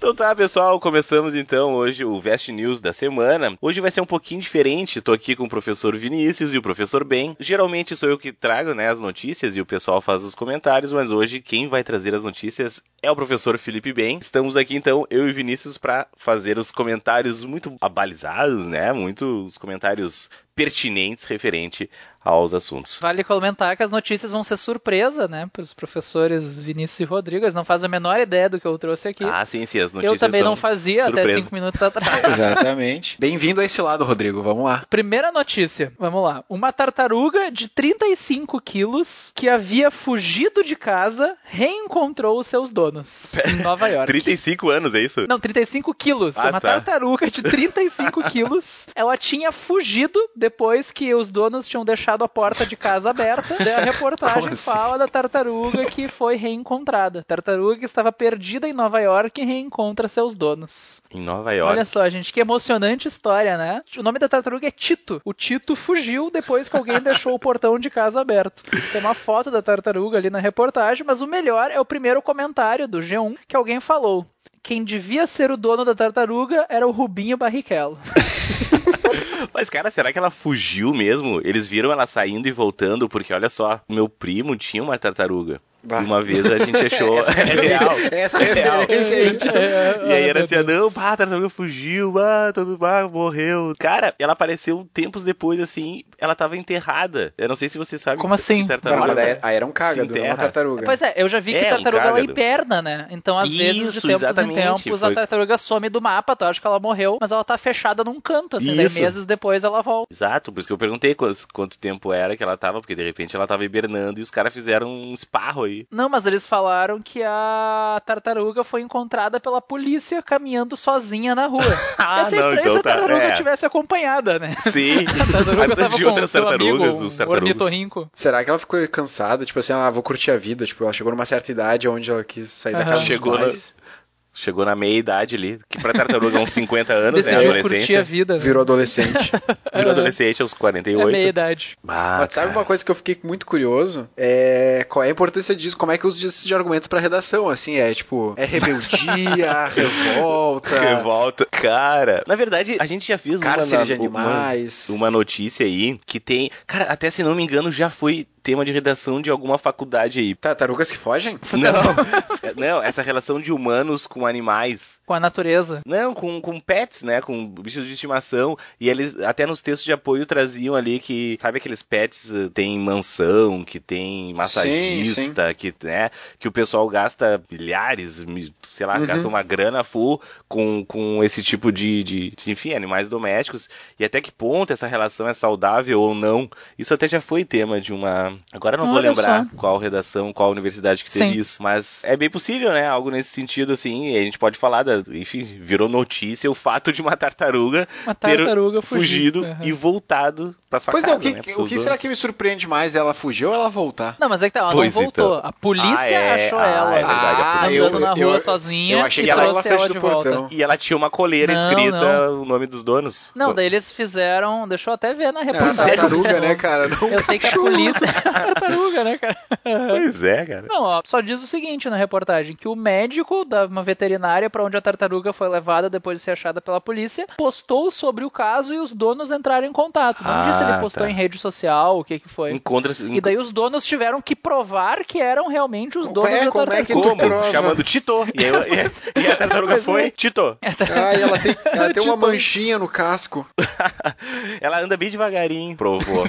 Então tá, pessoal, começamos então hoje o Vest News da semana. Hoje vai ser um pouquinho diferente, tô aqui com o professor Vinícius e o professor Ben. Geralmente sou eu que trago, né, as notícias e o pessoal faz os comentários, mas hoje quem vai trazer as notícias é o professor Felipe Ben. Estamos aqui então, eu e Vinícius, para fazer os comentários muito abalizados, né, muitos comentários pertinentes referente aos assuntos. Vale comentar que as notícias vão ser surpresa, né, para os professores Vinícius e Rodrigo. Eles não fazem a menor ideia do que eu trouxe aqui. Ah, sim, sim, as notícias Eu também não fazia surpresa. até cinco minutos atrás. Exatamente. Bem-vindo a esse lado, Rodrigo. Vamos lá. Primeira notícia, vamos lá. Uma tartaruga de 35 quilos que havia fugido de casa reencontrou os seus donos em Nova York. 35 anos, é isso? Não, 35 quilos. Ah, uma tá. tartaruga de 35 quilos. Ela tinha fugido depois que os donos tinham deixado a porta de casa aberta. A reportagem assim? fala da tartaruga que foi reencontrada. Tartaruga que estava perdida em Nova York e reencontra seus donos. Em Nova York. Olha só, gente, que emocionante história, né? O nome da tartaruga é Tito. O Tito fugiu depois que alguém deixou o portão de casa aberto. Tem uma foto da tartaruga ali na reportagem, mas o melhor é o primeiro comentário do G1 que alguém falou. Quem devia ser o dono da tartaruga era o Rubinho Barrichello. Mas, cara, será que ela fugiu mesmo? Eles viram ela saindo e voltando, porque olha só, meu primo tinha uma tartaruga. Bah. Uma vez a gente achou. Essa é real. Essa É real. tipo, E aí era assim, ah, não, pá, a tartaruga fugiu, ah, todo ah, morreu. Cara, ela apareceu tempos depois, assim, ela tava enterrada. Eu não sei se você sabe. Como assim? Tartaruga. Não, daí- era um cágado, não enterra. uma tartaruga. Pois é, eu já vi que É, um tartaruga ela cágado. hiberna, né? Então, às vezes, de Isso, tempos em tempos, foi- a tartaruga some do mapa. Tu acha que ela morreu, mas ela tá fechada num canto, assim. Daí Isso. meses depois ela volta. Exato, por isso que eu perguntei quanto, quanto tempo era que ela tava, porque de repente ela tava hibernando e os caras fizeram um esparro aí. Não, mas eles falaram que a tartaruga foi encontrada pela polícia caminhando sozinha na rua. Ah, ser não, então se a tá, tartaruga é. tivesse acompanhada, né? Sim. A tartaruga tava de com outras tartarugas, amigo, os um ornitorrinco. Será que ela ficou cansada? Tipo assim, ah, vou curtir a vida. Tipo, ela chegou numa certa idade onde ela quis sair da Aham. casa Chegou dos na- pais. Chegou na meia idade ali, que pra tartaruga é uns 50 anos, né? Curtir a vida. né? Virou adolescente. Virou adolescente aos É 48. meia idade. Ah, Mas sabe uma coisa que eu fiquei muito curioso? É qual é a importância disso? Como é que usa isso de argumento pra redação? Assim, é tipo, é rebeldia, revolta, Revolta. Cara, na verdade, a gente já fez uma, na- de uma, animais. uma notícia aí que tem. Cara, até se não me engano, já foi tema de redação de alguma faculdade aí. Tartarugas que fogem? Não, É, não, essa relação de humanos com animais. Com a natureza. Não, com, com pets, né? Com bichos de estimação. E eles, até nos textos de apoio, traziam ali que, sabe aqueles pets eh, tem mansão, que tem massagista, que, né? Que o pessoal gasta milhares, mi- sei lá, Uhum. gasta uma grana full com, com esse tipo de, de, de, enfim, animais domésticos. E até que ponto essa relação é saudável ou não. Isso até já foi tema de uma. Agora eu não vou Olha lembrar só. qual redação, qual universidade que teve Sim. isso. Mas é bem possível, né? Algo nesse sentido, assim. E a gente pode falar, da, enfim, virou notícia o fato de uma tartaruga Uma ter tartaruga fugido fugido. e voltado pra sua Pois casa. é, o que, né, o que será que me surpreende mais? Ela fugir ou ela voltar? Não, mas é que tá, ela Pois não voltou. então. A polícia Ah, é. achou Ah, ela. é verdade, a polícia. andando na rua sozinha eu achei e que ela ia na trouxe frente ela do de volta. portão. E ela tinha uma coleira Não, escrita o nome dos donos. Não, daí eles fizeram. Deixa eu até ver na É a reportagem. tartaruga, né, cara? Não Eu sei que a polícia. tartaruga, né, cara? Pois é, cara. Não, ó, só diz o seguinte na reportagem: que o médico da uma veterinária para onde a tartaruga foi levada depois de ser achada pela polícia postou sobre o caso e os donos entraram em contato. Não Ah, disse se ele postou tá. em rede social, o que que foi. Encontra-se. E daí os donos tiveram que provar que eram realmente os donos É, da como é tartaruga. que tu Como? prova? Chamando Tito. E, aí, e, e a tartaruga Pois é. foi Tito. Ah, e ela tem, ela tem uma Tipo- manchinha no casco. Ela anda bem devagarinho. Provou.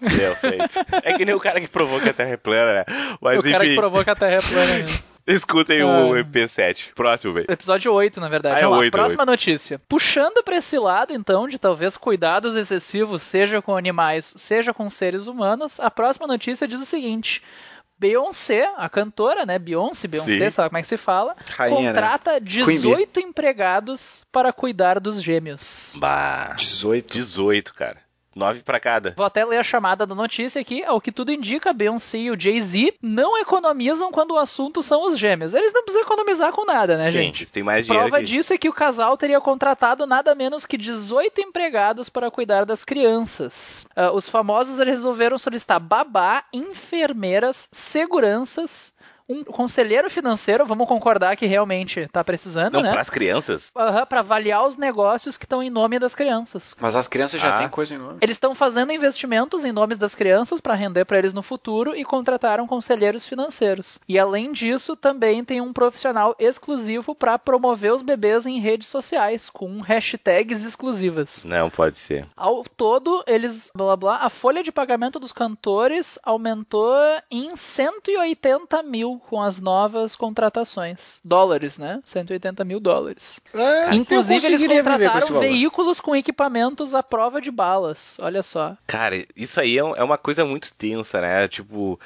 Deu feito. É que nem o cara que provou que a Terra é plana, né? Mas o cara enfim, que provou que a Terra é plana. né? escutem o Ah. EP7. Próximo, velho. Episódio 8, na verdade. Ah, é Vamos lá, oito, Próxima notícia. Puxando pra esse lado, então, de talvez cuidados excessivos, seja com animais, seja com seres humanos, a próxima notícia diz o seguinte. Beyoncé, a cantora, né? Beyoncé, Beyoncé, Sim. sabe como é que se fala? Rainha, né? contrata Bee. 18 empregados para cuidar dos gêmeos. Bah. 18. 18, cara. Nove pra cada. Vou até ler a chamada da notícia aqui. Ao que tudo indica, Beyoncé e o Jay-Z não economizam quando o assunto são os gêmeos. Eles não precisam economizar com nada, né, Sim, gente? eles têm mais dinheiro Prova que... disso é que o casal teria contratado nada menos que 18 empregados para cuidar das crianças. Ah, os famosos resolveram solicitar babá, enfermeiras, seguranças, um conselheiro financeiro, vamos concordar que realmente tá precisando, Não, né? pras crianças? Aham, Pra avaliar os negócios que estão em nome das crianças. Mas as crianças já Ah. têm coisa em nome. Eles estão fazendo investimentos em nomes das crianças para render para eles no futuro e contrataram conselheiros financeiros. E além disso, também tem um profissional exclusivo para promover os bebês em redes sociais com hashtags exclusivas. Não, pode ser. Ao todo, eles blá blá blá, a folha de pagamento dos cantores aumentou em 180 mil com as novas contratações. Dólares, né? 180 mil dólares. É, Inclusive, eles com contrataram valor. veículos com equipamentos à prova de balas. Olha só. Cara, isso aí é é uma coisa muito tensa, né? Tipo.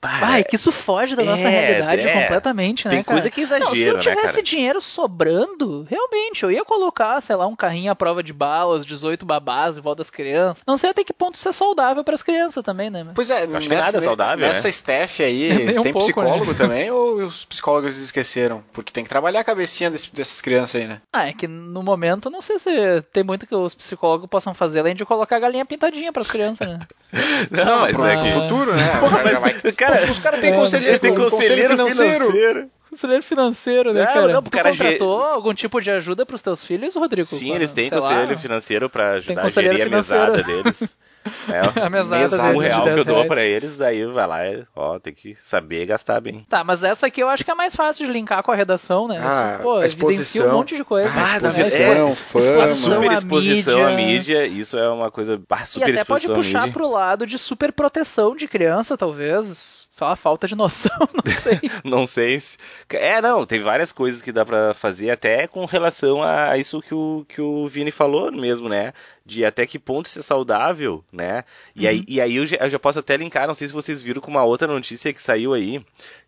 Pá, Vai, que isso foge da nossa é, realidade é. completamente, né, Tem cara? coisa que é Não, se eu né, tivesse cara? dinheiro sobrando, realmente, eu ia colocar, sei lá, um carrinho à prova de balas, 18 babás em volta das crianças. Não sei até que ponto isso é saudável para as crianças também, né? mas- Pois é, acho que nada é saudável, nessa né? staff aí, um tem pouco, psicólogo né? também ou os psicólogos esqueceram? Porque tem que trabalhar a cabecinha desse- dessas crianças aí, né? Ah, é que no momento, não sei se tem muito que os psicólogos possam fazer, além de colocar a galinha pintadinha para as crianças, né? Não, mas pro, é pro que. futuro, né? Porra, cara mas, vai- cara, os caras têm é, conselheiro, tem conselho conselheiro financeiro. financeiro. Conselheiro financeiro, né, Não, cara? não, tu cara, contratou algum tipo de ajuda pros teus filhos, Rodrigo? Sim, Pra, eles têm sei lá, conselheiro financeiro pra ajudar a conselheiro gerir a mesada deles. É, A mesada um deles de real que 10 eu dou reais. pra eles, daí vai lá, e, ó, tem que saber gastar bem. Tá, mas essa aqui eu acho que é mais fácil de linkar com a redação, né? Ah, Isso, pô, a evidencia um exposição. monte de coisa. Ah, exposição, né? fama. A Exposição super à exposição à mídia. mídia, isso é uma coisa. ah, E super até pode exposição puxar mídia. pro lado de super proteção de criança, talvez. Só a falta de noção, não sei. Não sei se. É, não, tem várias coisas que dá pra fazer, até com relação a isso que o, que o Vini falou mesmo, né? De até que ponto é saudável, né? E, aí, e aí eu já, eu já posso até linkar, não sei se vocês viram com uma outra notícia que saiu aí,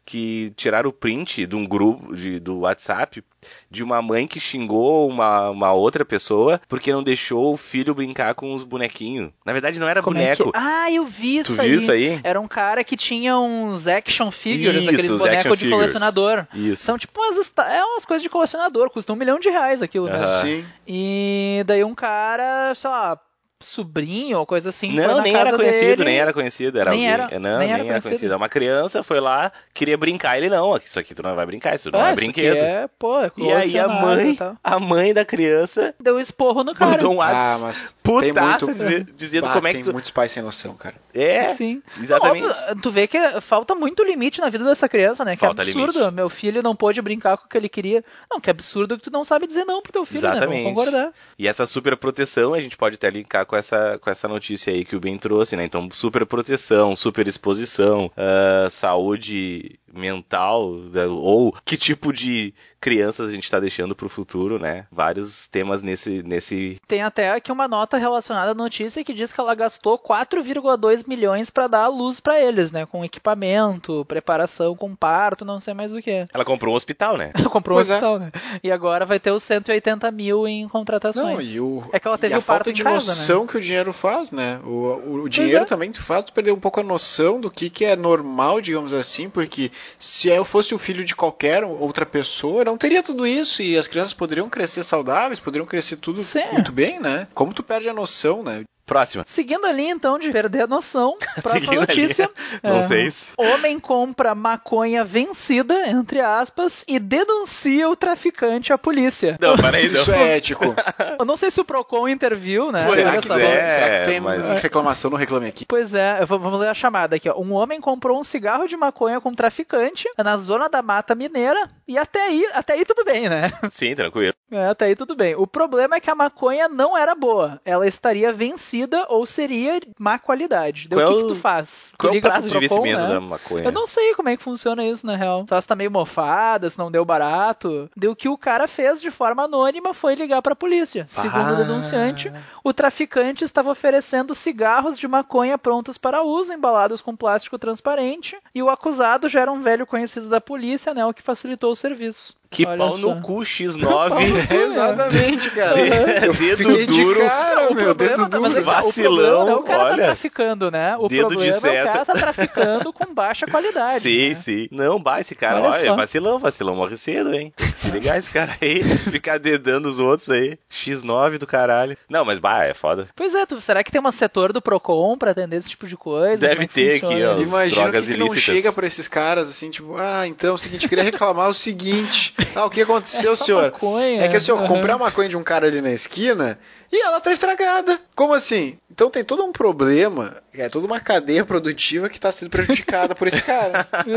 que tiraram o print de um grupo de, do WhatsApp de uma mãe que xingou uma, uma outra pessoa porque não deixou o filho brincar com os bonequinhos. Na verdade, não era Como é que... boneco. Ah, eu vi isso tu aí. viu isso aí? Era um cara que tinha uns action figures, Isso, aqueles os bonecos de figures. colecionador. Isso. São tipo umas, é umas coisas de colecionador, custa um milhão de reais aquilo, né? Sim. E daí um cara, sei lá, sobrinho ou coisa assim, foi Não, na nem casa era conhecido, dele. nem era conhecido, era Nem alguém. era- não, nem nem era era, conhecido. É uma criança, foi lá, queria brincar, ele não, isso aqui tu não vai brincar, isso não Ah, é isso brinquedo. É, pô, é E aí a mãe, e a mãe da criança Deu esporro no cara. mandou um Ah, mas tem putaça muito... dizer- dizendo Ah, como é tem que tu... muitos pais sem noção, cara. É, Sim. exatamente. Não, óbvio, tu vê que falta muito limite na vida dessa criança, né? Que Falta absurdo. limite. Meu filho não pôde brincar com o que ele queria. Não, que absurdo que tu não sabe dizer não pro teu filho, né? Exatamente. Vamos concordar. E essa super proteção a gente pode até linkar com essa, com essa notícia aí que o Ben trouxe, né? Então, super proteção, super exposição, ah, saúde mental, né? ou que tipo de crianças a gente está deixando pro futuro, né? Vários temas nesse, nesse Tem até aqui uma nota relacionada à notícia que diz que ela gastou 4,2 milhões pra dar a luz pra eles, né? Com equipamento, preparação com parto, não sei mais o que. Ela comprou um hospital, né? Comprou um Pois é. hospital, né? E agora vai ter os 180 mil em contratações. Não, e, o, É que ela teve e a o parto falta em de casa, noção que o dinheiro faz, né? O, o, o dinheiro é. também faz tu perder um pouco a noção do que, que é normal, digamos assim, porque se eu fosse o filho de qualquer outra pessoa, não teria tudo isso e as crianças poderiam crescer saudáveis, poderiam crescer tudo Sim. muito bem, né? Como tu perde a noção, né? Próxima. Seguindo ali, então, de perder a noção, próxima ali. notícia. Não É, sei se. Homem compra maconha vencida, entre aspas, e denuncia o traficante à polícia. Não, peraí, não. Isso é ético. Eu não sei se o Procon interviu, né? Pois será, que, só. é, será que tem mas- reclamação no Reclame Aqui? Pois é, vamos ler a chamada aqui. Ó. Um homem comprou um cigarro de maconha com um traficante na zona da Mata Mineira e até aí, até aí tudo bem, né? Sim, tranquilo. É, até aí tudo bem. O problema é que a maconha não era boa. Ela estaria vencida ou seria má qualidade. Daí o que, que tu faz? Qual tu é o prazo de vencimento né? da maconha? Eu não sei como é que funciona isso, na real. Se ela está meio mofada, se não deu barato. Deu que o cara fez de forma anônima foi ligar pra polícia. Segundo Ah. o denunciante, o traficante estava oferecendo cigarros de maconha prontos para uso, embalados com plástico transparente, e o acusado já era um velho conhecido da polícia, né, o que facilitou o serviço. Que Olha pau só. no cu Pau no X9. cu. Exatamente, cara. Dedo duro. de cara, o meu, problema, dedo mas é duro. tá, o Vacilão, problema é o cara olha. tá traficando, né? O Dedo de problema é o seta. cara tá traficando com baixa qualidade. Sim, né? sim. Não, bah, esse cara, Olha olha, vacilão, vacilão morre cedo, hein? Tem que se ligar esse cara aí, ficar dedando os outros aí. X9 do caralho. Não, mas bah, é foda. Pois é, tu, será que tem um setor do Procon pra atender esse tipo de coisa? Deve Como é ter aqui, ó. Imagina que, que não chega pra esses caras assim, tipo, ah, então é o seguinte, eu queria reclamar o seguinte. Ah, o que aconteceu, É senhor? maconha. É que assim, eu Aham. comprei a maconha de um cara ali na esquina e ela tá estragada. Como assim? Então tem todo um problema, é toda uma cadeia produtiva que tá sendo prejudicada por esse cara.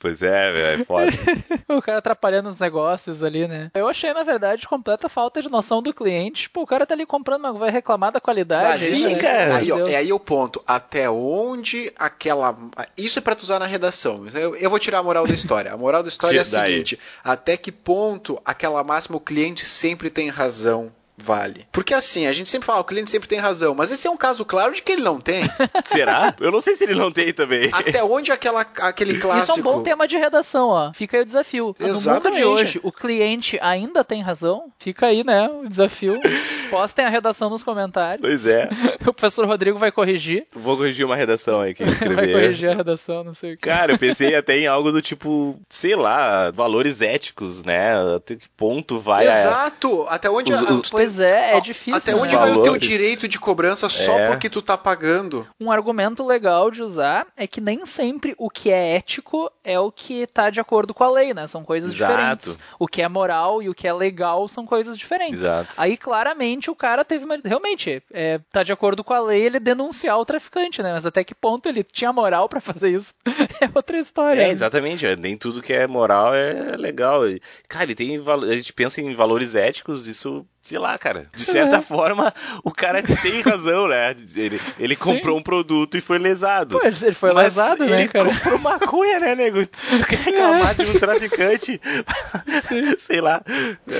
Pois é, velho, é foda. o cara atrapalhando os negócios ali, né? Eu achei, na verdade, completa falta de noção do cliente. Pô, o cara tá ali comprando, mas vai reclamar da qualidade. Mas aí, isso, né? cara. Aí, ó, é aí o ponto. Até onde aquela. Isso é pra tu usar na redação. Eu, eu vou tirar a moral da história. A moral da história é a seguinte: até que ponto aquela máxima o cliente sempre tem razão vale? Porque assim, a gente sempre fala, o cliente sempre tem razão, mas esse é um caso claro de que ele não tem. Será? Eu não sei se ele não tem também. Até onde aquela, aquele clássico. Isso é um bom tema de redação, ó. Fica aí o desafio. No mundo Exatamente. de hoje, o cliente ainda tem razão? Fica aí, né, o desafio. Postem a redação nos comentários. Pois é. O professor Rodrigo vai corrigir. Vou corrigir uma redação aí que Vai escrever. corrigir a redação, não sei o que. Cara, eu pensei até em algo do tipo, sei lá, valores éticos, né? Até que ponto vai a... Exato! Até onde Os- a- os- tem- Pois é, é difícil. Até né? onde vai o teu direito de cobrança só É. porque tu tá pagando? Um argumento legal de usar é que nem sempre o que é ético é o que tá de acordo com a lei, né? São coisas Exato. diferentes. O que é moral e o que é legal são coisas diferentes. Exato. Aí claramente o cara teve uma. Realmente, é, tá de acordo com a lei ele denunciar o traficante, né? Mas até que ponto ele tinha moral pra fazer isso é outra história. É, né? exatamente. é, Nem tudo que é moral é legal. Cara, ele tem a gente pensa em valores éticos, isso, sei lá, cara. De certa É. forma, o cara tem razão, né? Ele, ele Sim. comprou um produto e foi lesado. Pô, ele foi Mas lesado, né, ele cara? comprou maconha, né, nego? Tu tu quer reclamar de um traficante? sei lá.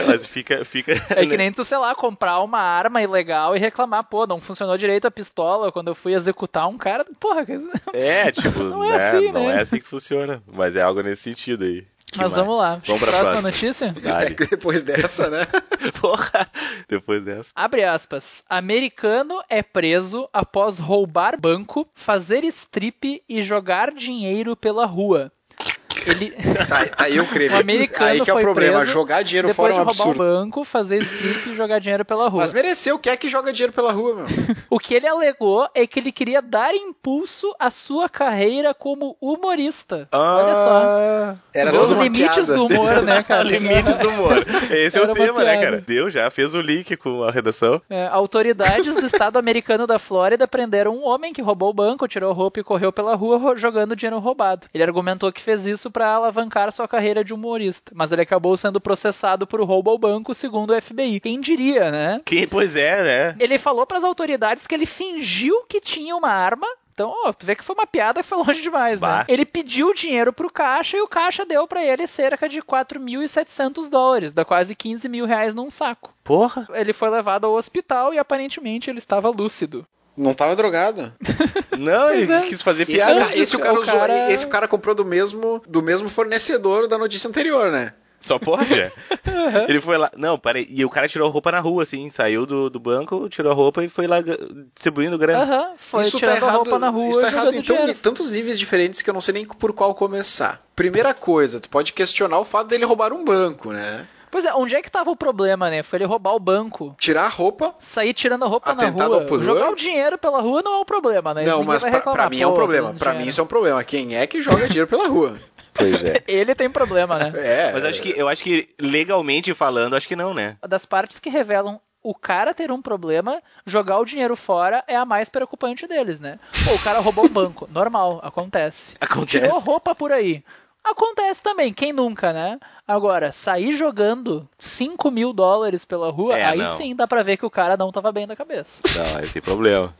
Mas fica, fica. É que nem tu, sei lá, comprar uma arma ilegal e reclamar, pô, não funcionou direito a pistola quando eu fui executar um cara. Porra, É, tipo, Não é né, assim, não né? é assim que funciona. Mas é algo nesse sentido aí. Que mas mais? vamos lá. Vamos pra Próxima próxima. notícia? Dale. É depois dessa, né? Porra! Depois dessa. Abre aspas. Americano é preso após roubar banco, fazer strip e jogar dinheiro pela rua. Ele, Tá, tá aí o crime. O americano aí que é o foi problema. preso Jogar dinheiro depois fora é de um roubar um absurdo. banco, fazer strip e jogar dinheiro pela rua. Mas mereceu, quem é que joga dinheiro pela rua, meu? O que ele alegou é que ele queria dar impulso à sua carreira como humorista. Olha só. Ah, Era Os limites piada. do humor, né, cara? Limites do humor. Esse é Era o uma tema, né, cara? Deu, já fez o link com a redação. É, autoridades do estado americano da Flórida prenderam um homem que roubou o banco, tirou roupa e correu pela rua jogando dinheiro roubado. Ele argumentou que fez isso para alavancar sua carreira de humorista, mas ele acabou sendo processado por roubo ao banco, segundo o FBI. Quem diria, né? Que, pois é, né? Ele falou para as autoridades que ele fingiu que tinha uma arma. Então, ó, tu vê que foi uma piada que foi longe demais, Bah. né? Ele pediu dinheiro pro caixa e o caixa deu pra ele cerca de 4.700 dólares, dá quase 15 mil reais num saco. Porra. Ele foi levado ao hospital e aparentemente ele estava lúcido. Não tava drogado. Não, ele é. quis fazer Esse, piada. ca- esse o cara o usou- cara- esse cara comprou do mesmo, do mesmo fornecedor da notícia anterior, né? Só pode? Ele foi lá. Não, peraí. E o cara tirou a roupa na rua, assim. Saiu do, do banco, tirou a roupa e foi lá distribuindo grana. Aham, foi isso tá tirando a errado, roupa na rua isso tá errado em tão- tantos níveis diferentes que eu não sei nem por qual começar. Primeira coisa, tu pode questionar o fato dele roubar um banco, né? Pois é, onde é que tava o problema, né? Foi ele roubar o banco. Tirar a roupa. Sair tirando a roupa na rua. Jogar o dinheiro pela rua não é um problema, né? não, Ninguém mas vai pra, reclamar, pra mim é um problema. Pra mim isso é um problema. Quem é que joga dinheiro pela rua? Pois é. Ele tem problema, né? É. Mas acho que, eu acho que legalmente falando, acho que não, né? Das partes que revelam o cara ter um problema, jogar o dinheiro fora é a mais preocupante deles, né? Pô, o cara roubou um banco. Normal, acontece. Acontece. Tirou roupa por aí. Acontece também, quem nunca, né? Agora, sair jogando 5 mil dólares pela rua, É, aí não. sim dá pra ver que o cara não tava bem da cabeça. Não, aí tem problema.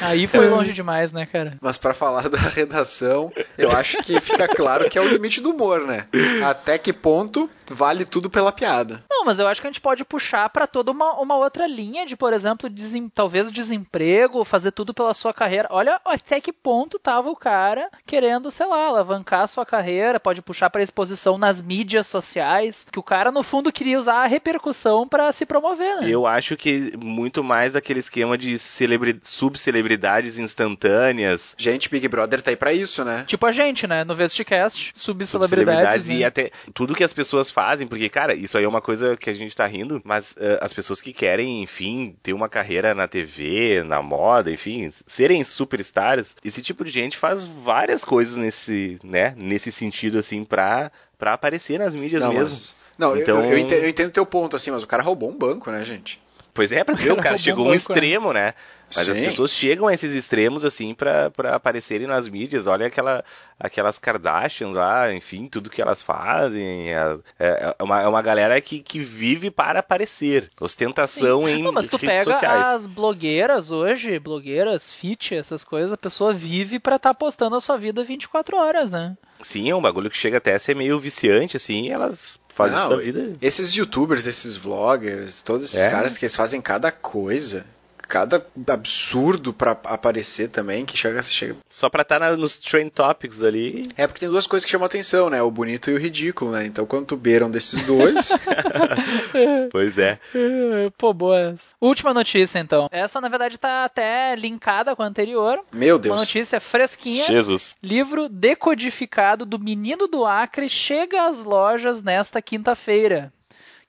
Aí foi longe demais, né, cara? Mas pra falar da redação, eu acho que fica claro que é o limite do humor, né? Até que ponto vale tudo pela piada. Não, mas eu acho que a gente pode puxar para toda uma, uma outra linha de, por exemplo, desem, talvez desemprego, fazer tudo pela sua carreira. Olha até que ponto tava o cara querendo, sei lá, alavancar a sua carreira, pode puxar para exposição nas mídias sociais, que o cara no fundo queria usar a repercussão para se promover, né? Eu acho que muito mais aquele esquema de celebri... subcelebridades instantâneas. Gente, Big Brother tá aí pra isso, né? Tipo a gente, né? No Vesticast, subcelebridades. Né? E até tudo que as pessoas fazem, porque, cara, isso aí é uma coisa que a gente tá rindo, mas uh, as pessoas que querem, enfim, ter uma carreira na TV, na moda, enfim, serem superstars, esse tipo de gente faz várias coisas nesse, né, nesse sentido, assim, pra, pra aparecer nas mídias não, mesmo. Mas, não, então... eu, eu, entendo, eu entendo o teu ponto, assim, mas o cara roubou um banco, né, gente? Pois é, pra ver, o cara chegou a um extremo, né? Mas Sim. as pessoas chegam a esses extremos, assim, para aparecerem nas mídias. Olha aquela, aquelas Kardashians lá, enfim, tudo que elas fazem. É, é, é uma, é uma galera que, que vive para aparecer. Ostentação Sim. em Não, mas tu redes pega sociais. as blogueiras hoje, blogueiras, fit, essas coisas, a pessoa vive para estar tá postando a sua vida 24 horas, né? Sim, é um bagulho que chega até a ser meio viciante, assim, elas fazem Não, isso da vida. Esses youtubers, esses vloggers, todos esses é. caras que eles fazem cada coisa cada absurdo para aparecer também, que chega, chega... Só pra estar tá nos trend topics ali. É, porque tem duas coisas que chamam atenção, né? O bonito e o ridículo, né? Então quando tu beiram desses dois... pois é. Pô, boas. Última notícia, então. Essa, na verdade, tá até linkada com a anterior. Meu Deus. Uma notícia fresquinha. Jesus. Livro decodificado do Menino do Acre chega às lojas nesta quinta-feira.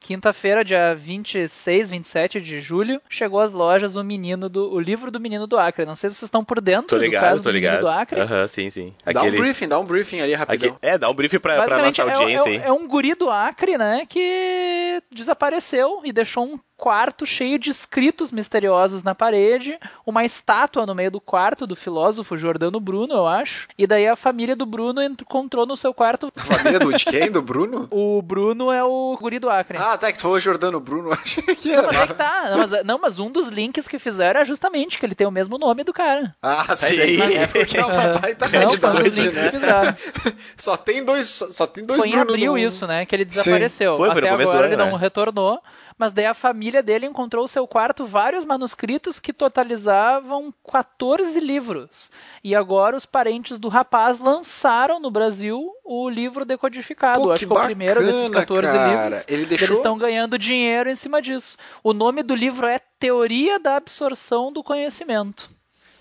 Quinta-feira, dia 26, 27 de julho, chegou às lojas o menino do o livro do menino do Acre. Não sei se vocês estão por dentro tô ligado, do caso tô do ligado. menino do Acre. Aham, sim, sim. Aquele... Dá um briefing, dá um briefing ali rapidão. Aqui... É, dá um briefing pra, pra nossa audiência é, é, é um guri do Acre, né, que desapareceu e deixou um quarto cheio de escritos misteriosos na parede, uma estátua no meio do quarto do filósofo Jordano Bruno, eu acho. E daí a família do Bruno encontrou no seu quarto. A família do, de quem? Do Bruno? o Bruno é o guri do Acre. Ah, tá, que tu falou Jordano Bruno, achei que era. Não, mas é que tá. Não mas, não, mas, um dos links que fizeram é justamente que ele tem o mesmo nome do cara. Ah, sim. É porque é uma baita não, realidade, né? Só tem dois, só tem dois Foi Bruno em abril no... isso, né? Que ele desapareceu. Foi, foi Até agora ano, ele né? não retornou mas daí a família dele encontrou no seu quarto vários manuscritos que totalizavam 14 livros. E agora os parentes do rapaz lançaram no Brasil o livro decodificado. Pô, Acho que é o primeiro desses 14 cara. livros. Ele deixou... Eles estão ganhando dinheiro em cima disso. O nome do livro é Teoria da Absorção do Conhecimento.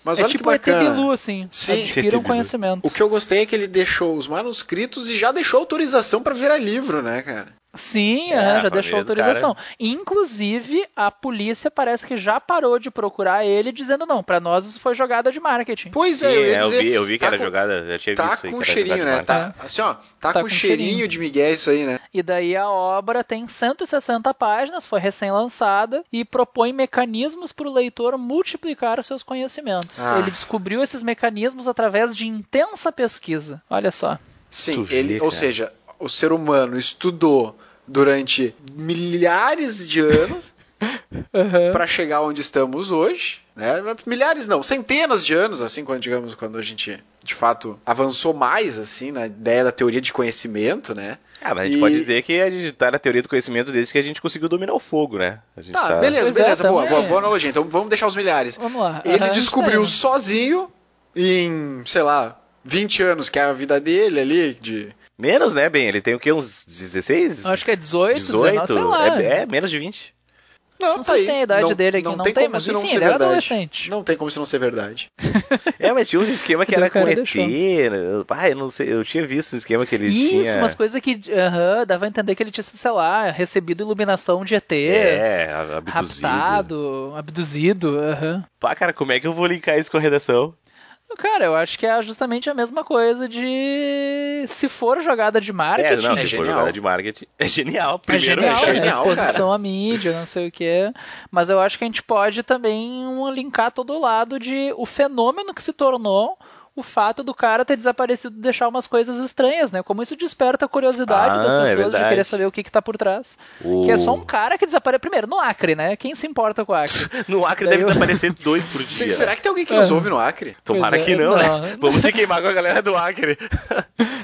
Mas é olha tipo que bacana. ET Bilu, assim. Sim. Adquiram conhecimento. O que eu gostei é que ele deixou os manuscritos e já deixou autorização para virar livro, né, cara? Sim, É, já deixou autorização. Inclusive, a polícia parece que já parou de procurar ele, dizendo não, pra nós isso foi jogada de marketing. Pois é, Sim, eu ia é, eu dizer. vi, eu vi que tá era com- jogada, já tinha Tá visto aí com cheirinho, né? Tá, assim, ó, tá, Tá com com cheirinho cheirinho. de Miguel isso aí, né? E daí a obra tem 160 páginas, foi recém-lançada e propõe mecanismos para o leitor multiplicar os seus conhecimentos. Ah. Ele descobriu esses mecanismos através de intensa pesquisa. Olha só. Sim, Tu ele, vê, ou cara. seja, o ser humano estudou durante milhares de anos para chegar onde estamos hoje, né? Milhares não, centenas de anos, assim, quando digamos, quando a gente de fato avançou mais assim na ideia da teoria de conhecimento, né? Ah, mas a gente E- pode dizer que a gente tá na teoria do conhecimento desde que a gente conseguiu dominar o fogo, né? A gente Tá, beleza, Pois é, beleza, boa, também. boa, boa analogia. Então vamos deixar os milhares. Vamos lá. Ele Aham, descobriu sozinho em, sei lá, 20 anos, que é a vida dele ali, de Menos, né, bem? Ele tem o quê? Uns 16? Acho que é 18, 18? 19, sei lá. É, é, menos de 20. Não, Não tá sei aí. se tem a idade dele aqui, não tem, como mas se não enfim, ser ele era verdade. adolescente. Não tem como se não ser verdade. É, mas tinha uns esquema que era com ET. né? Ah, eu não sei, eu tinha visto um esquema que ele Isso, tinha... umas coisas que aham, dava a entender que ele tinha, sei lá, recebido iluminação de ETs. É, abduzido. Raptado, abduzido, aham. Pá, cara, como é que eu vou linkar isso com a redação? Cara, eu acho que é justamente a mesma coisa de se for jogada de marketing. É, não, é se for genial. jogada de marketing, é genial. É Primeiro, genial, é né? genial, exposição à mídia, não sei o que. Mas eu acho que a gente pode também linkar todo o lado de o fenômeno que se tornou o fato do cara ter desaparecido e deixar umas coisas estranhas, né? Como isso desperta a curiosidade Ah, das é pessoas de verdade. querer saber o que, que tá por trás. O- Que é só um cara que desaparece. Primeiro, no Acre, né? Quem se importa com o Acre? No Acre Daí deve eu- desaparecer dois por Se- dia. Será que tem alguém que nos É. ouve no Acre? Tomara é, que não, né? não. Vamos se queimar com a galera do Acre.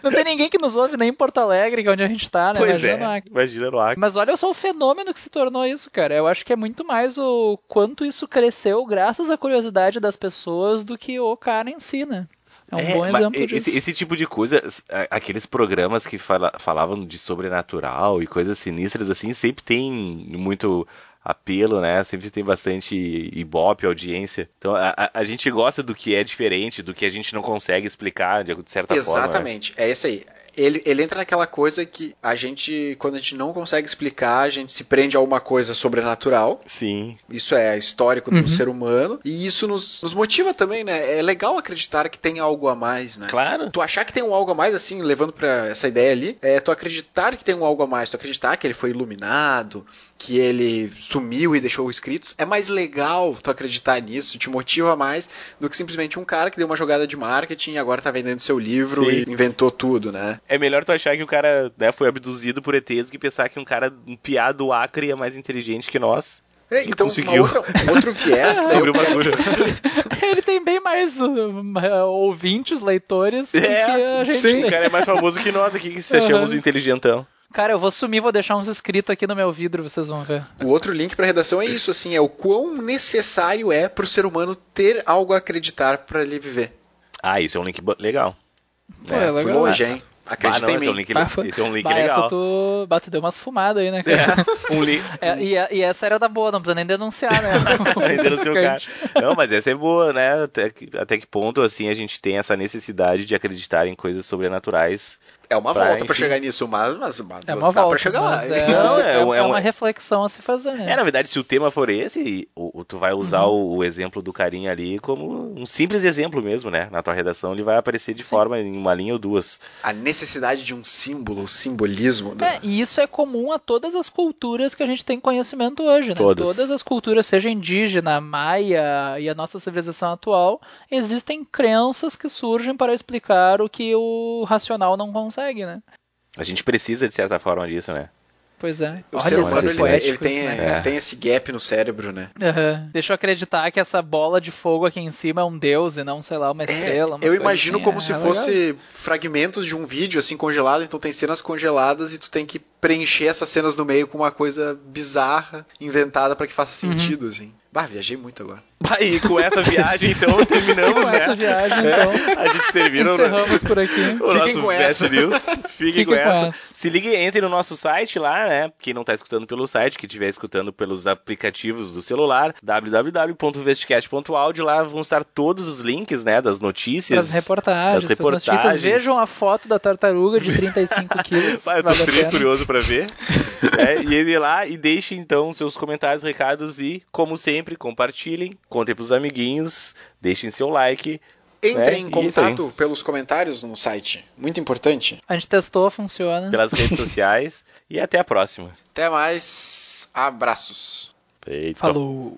Não tem ninguém que nos ouve nem em Porto Alegre, que é onde a gente tá, né? Pois Imagina é, no Acre. imagina no Acre. Mas olha só o fenômeno que se tornou isso, cara. Eu acho que é muito mais o quanto isso cresceu graças à curiosidade das pessoas do que o cara em si, né? É um bom mas exemplo esse, disso. esse tipo de coisa, aqueles programas que fala- falavam de sobrenatural e coisas sinistras assim, sempre tem muito apelo, né? Sempre tem bastante ibope, audiência. Então a, a- a gente gosta do que é diferente, do que a gente não consegue explicar de certa forma. né? Exatamente, é isso aí. Ele, ele entra naquela coisa que a gente, quando a gente não consegue explicar, a gente se prende a uma coisa sobrenatural. Sim. Isso é histórico do Uhum. ser humano. E isso nos, nos motiva também, né? É legal acreditar que tem algo a mais, né? Claro. Tu achar que tem um algo a mais, assim, levando pra essa ideia ali, é tu acreditar que tem um algo a mais, tu acreditar que ele foi iluminado, que ele sumiu e deixou escritos, é mais legal tu acreditar nisso, te motiva mais do que simplesmente um cara que deu uma jogada de marketing e agora tá vendendo seu livro Sim. e inventou tudo, né? É melhor tu achar que o cara né, foi abduzido por ETs do que pensar que um cara, um piá do Acre é mais inteligente que nós. É, então, uma conseguiu. outra, um outro viés, Descobriu eu o. Ele tem bem mais uh, ouvintes, leitores do que a É, gente sim. o cara é mais famoso que nós aqui, que se achamos Uhum. inteligentão. Cara, eu vou sumir, vou deixar uns escritos aqui no meu vidro, vocês vão ver. O outro link pra redação é isso, assim, é o quão necessário é pro ser humano ter algo a acreditar pra ele viver. Ah, isso é um link legal. Pô, é Fui legal. longe, hein? Ah, Acredita não, em esse é um mim. link, Bah, esse é um link bah, legal. Essa tu, bah, tu deu umas fumadas aí, né, cara? Um link. É, e, e essa era da boa, não precisa nem denunciar, né? Ainda no seu cara. Não, mas essa é boa, né? Até que, até que ponto, assim, a gente tem essa necessidade de acreditar em coisas sobrenaturais. É uma Pra, volta pra enfim. chegar nisso, mas, mas, mas É uma dá volta. pra chegar lá. mas É, Não, é, é é é um- uma reflexão a se fazer, né? É, na verdade, se o tema for esse, o, o- tu vai usar Uhum. o, o exemplo do carinha ali como um simples exemplo mesmo, né? Na tua redação ele vai aparecer de Sim. forma em uma linha ou duas. A necessidade de um símbolo, o simbolismo. do- É, e isso é comum a todas as culturas que a gente tem conhecimento hoje, né? Todas. Todas as culturas, seja indígena, maia e a nossa civilização atual, existem crenças que surgem para explicar o que o racional não consegue, né? A gente precisa, de certa forma, disso, né? Pois é. O Olha ser humano ele, poéticos, ele tem, né, É. tem esse gap no cérebro, né? Aham. Deixa eu acreditar que essa bola de fogo aqui em cima é um deus e não, sei lá, uma É, estrela. umas eu imagino assim. como É, se é fosse fragmentos de um vídeo assim congelado, então tem cenas congeladas e tu tem que preencher essas cenas no meio com uma coisa bizarra, inventada pra que faça Uhum. sentido, assim. Bah, viajei muito agora. Bah, E com essa viagem, então, terminamos, Com né? essa viagem, então, A gente termina o, encerramos por aqui. o Fiquem nosso com Best essa. News. Fiquem, Fiquem com, com essa. essa. Se ligue, entre no nosso site lá, né? Quem não tá escutando pelo site, que estiver escutando pelos aplicativos do celular, www.vestcast.audio, lá vão estar todos os links, né? Das notícias. Das reportagens, das das notícias. reportagens. Vejam a foto da tartaruga de 35 quilos. Bah, eu tô vale curioso pra ver. É, e ele lá e deixe então seus comentários, recados e, como sempre, compartilhem, contem pros amiguinhos, deixem seu like. Entrem É, em isso aí. contato pelos comentários no site. Muito importante. A gente testou, funciona. pelas redes sociais e até a próxima. Até mais. Abraços. Feito. Falou.